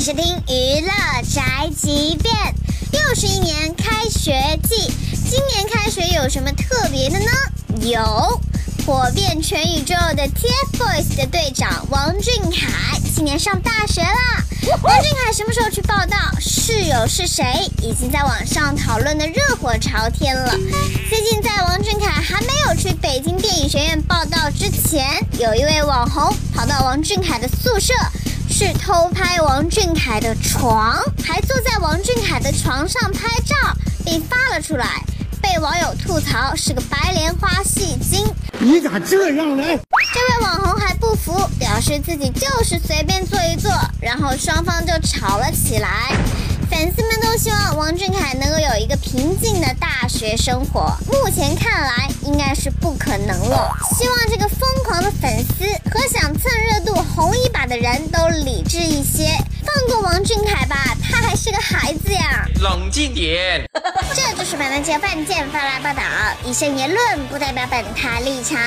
是听娱乐宅急便。又是一年开学季，今年开学有什么特别的呢？有火遍全宇宙的 TFBOYS 的队长王俊凯，今年上大学啦。王俊凯什么时候去报道？室友是谁？已经在网上讨论的热火朝天了。最近在王俊凯还没有去北京电影学院报道之前，有一位网红跑到王俊凯的宿舍。去偷拍王俊凯的床，还坐在王俊凯的床上拍照，并发了出来，被网友吐槽是个白莲花戏精。你咋这样呢？这位网红还不服，表示自己就是随便坐一坐，然后双方就吵了起来。粉丝们都希望王俊凯能够有一个平静的大学生活，目前看来应该是不可能了。希望这个疯狂的粉丝智一些，放过王俊凯吧，他还是个孩子呀。冷静点。这就是本台饭贱发来报道，以上言论不代表本台立场。